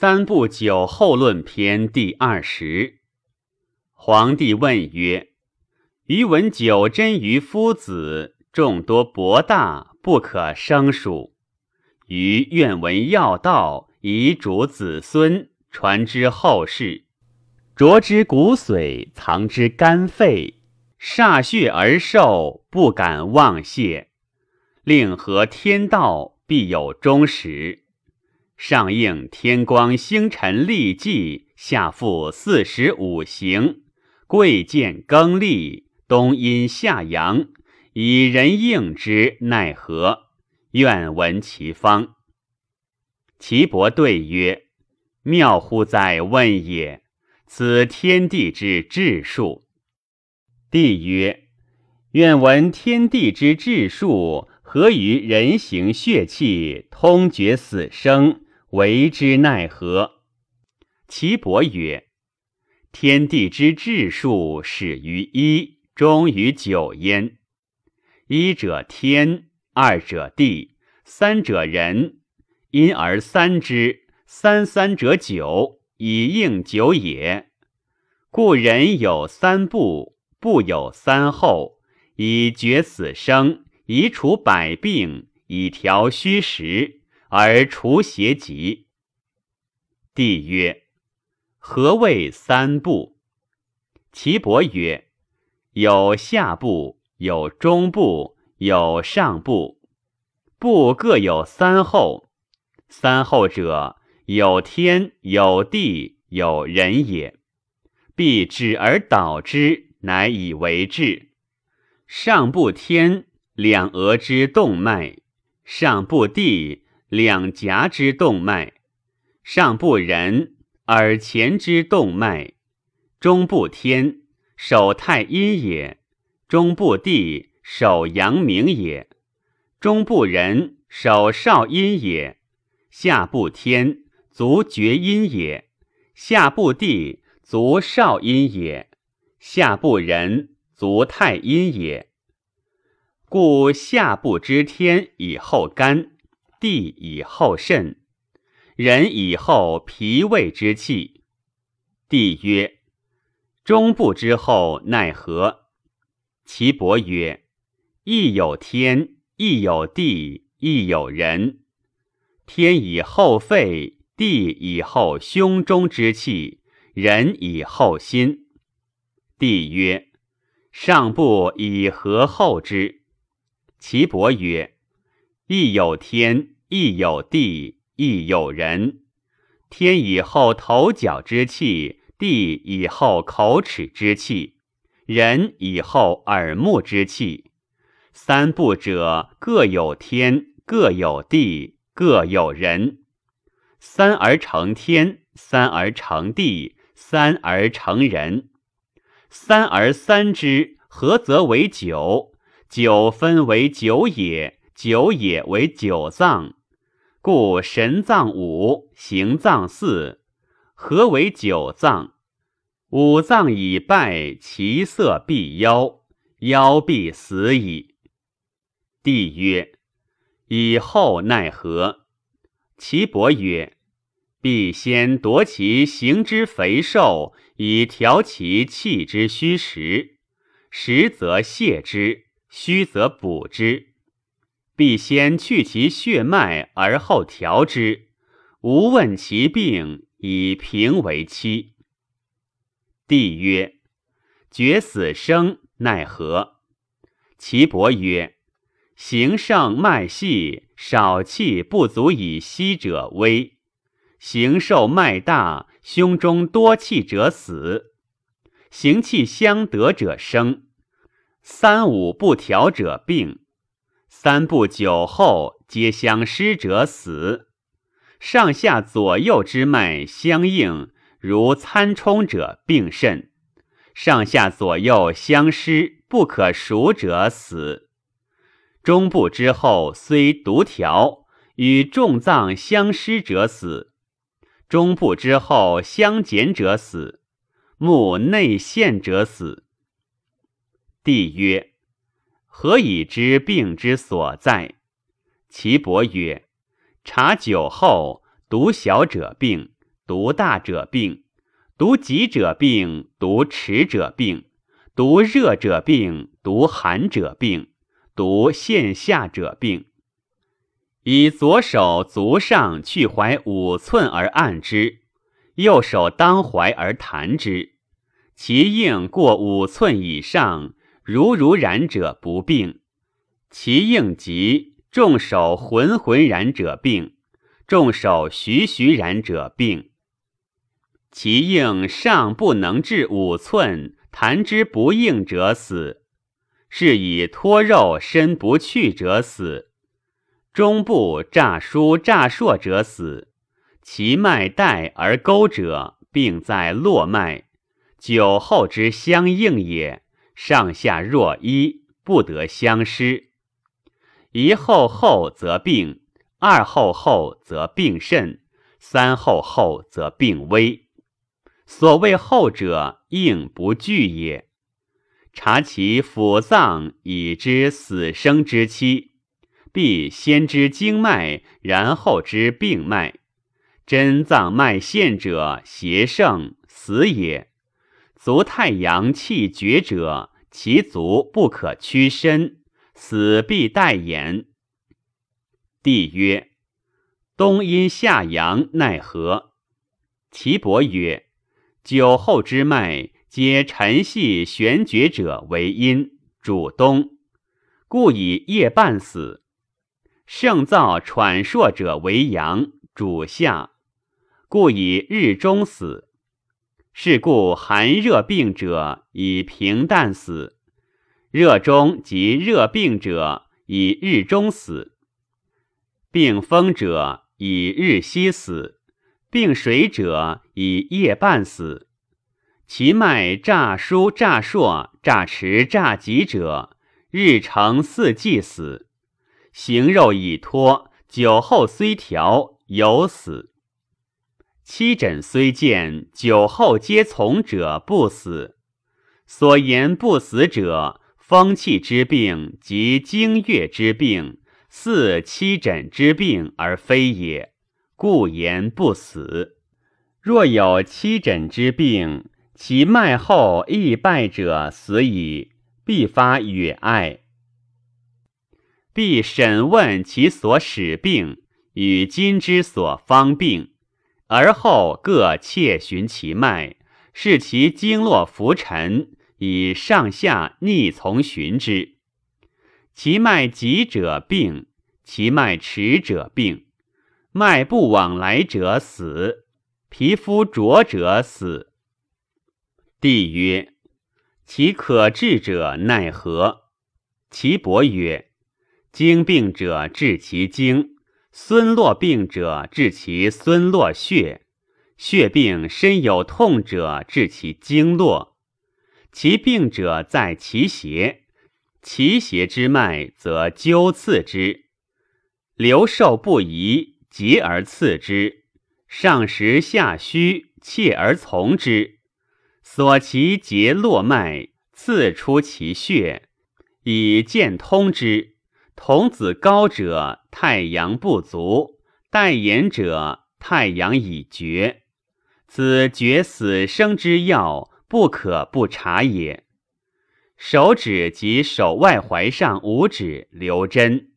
三部酒后论篇第二十。皇帝问曰：“余闻九真于夫子，众多博大，不可生数。余愿闻要道，以主子孙，传之后世。酌之骨髓，藏之肝肺，歃血而受，不敢忘谢。令合天道，必有终始。”上应天光星辰历纪，下复四时五行，贵贱更历，冬阴夏阳，以人应之，奈何？愿闻其方。岐伯对曰：“妙乎哉问也！此天地之治数。”帝曰：“愿闻天地之治数，何于人形血气，通决死生？”为之奈何？岐伯曰：“天地之治数，始于一，终于九焉。一者天，二者地，三者人。因而三之，三三者九，以应九也。故人有三步，步有三候，以决死生，以除百病，以调虚实。”而除邪疾。帝曰：“何谓三部？”岐伯曰：“有下部，有中部，有上部。部各有三候。三候者，有天，有地，有人也。必止而导之，乃以为治。上部天，两额之动脉；上部地。”两颊之动脉，上部人耳前之动脉，中部天手太阴也，中部地手阳明也，中部人手少阴也，下部天足厥阴也，下部地足少阴也，下部人足太阴也。故下部之天以后肝。地以后肾，人以后脾胃之气。帝曰：中部之后奈何？岐伯曰：亦有天，亦有地，亦有人。天以后肺，地以后胸中之气，人以后心。帝曰：上部以何后之？岐伯曰。亦有天，亦有地，亦有人。天以后头角之气，地以后口齿之气，人以后耳目之气。三部者，各有天，各有地，各有人。三而成天，三而成地，三而成人。三而三之，合则为九。九分为九也。九也为九脏，故神脏五，形脏四，何为九脏。五脏已败，其色必夭，夭必死矣。帝曰：以后奈何？岐伯曰：必先夺其形之肥瘦，以调其气之虚实。实则泻之，虚则补之。必先去其血脉，而后调之。无问其病，以平为期。帝曰：决死生奈何？岐伯曰：形盛脉细，少气不足以息者危；形瘦脉大，胸中多气者死；形气相得者生；三五不调者病。三部酒后皆相失者死，上下左右之脉相应，如参冲者病甚；上下左右相失不可数者死。中部之后虽独条，与众脏相失者死；中部之后相减者死，目内陷者死。帝曰。何以知病之所在？岐伯曰：察酒后，独小者病，独大者病，独急者病，独迟者病，独热者病，独寒者病，独线下者病。以左手足上去怀五寸而按之，右手当怀而弹之，其应过五寸以上，如如然者不病；其应急，众手浑浑然者病，众手徐徐然者病。其应尚不能至五寸，弹之不应者死，是以脱肉身不去者死。中部诈疏诈硕者死，其脉带而钩者，病在络脉，久后之相应也。上下若一，不得相失。一后后则病，二后后则病甚，三后后则病危。所谓后者，应不惧也。察其腑脏，以知死生之期。必先知经脉，然后知病脉。真脏脉陷者，邪盛死也。足太阳气绝者，其足不可屈伸，死必待言。帝曰：冬阴夏阳奈何？岐伯曰：酒后之脉，皆沉细玄绝者为阴，主冬，故以夜半死。盛燥喘硕者为阳，主夏，故以日中死。是故寒热病者以平淡死，热中及热病者以日中死，病风者以日西死，病水者以夜半死。其脉诈疏诈硕诈迟诈急者，日成四季死。形肉已脱，酒后虽调，犹死。七诊虽见，酒后皆从者不死。所言不死者，风气之病及经月之病，似七诊之病而非也，故言不死。若有七诊之病，其脉后易败者死矣，必发与爱。必审问其所使病与今之所方病，而后各切寻其脉，视其经络浮沉，以上下逆从寻之。其脉急者病，其脉迟者病。脉不往来者死，皮肤浊者死。帝曰：其可治者奈何？其伯曰。经病者治其经，孙络病者治其孙络血，血病身有痛者治其经络。其病者在其邪，其邪之脉则灸刺之，流受不宜，节而刺之，上实下虚，切而从之，所其结络脉，刺出其血，以见通之。童子高者，太阳不足；待言者，太阳已绝。此绝死生之要，不可不察也。手指及手外踝上五指留针，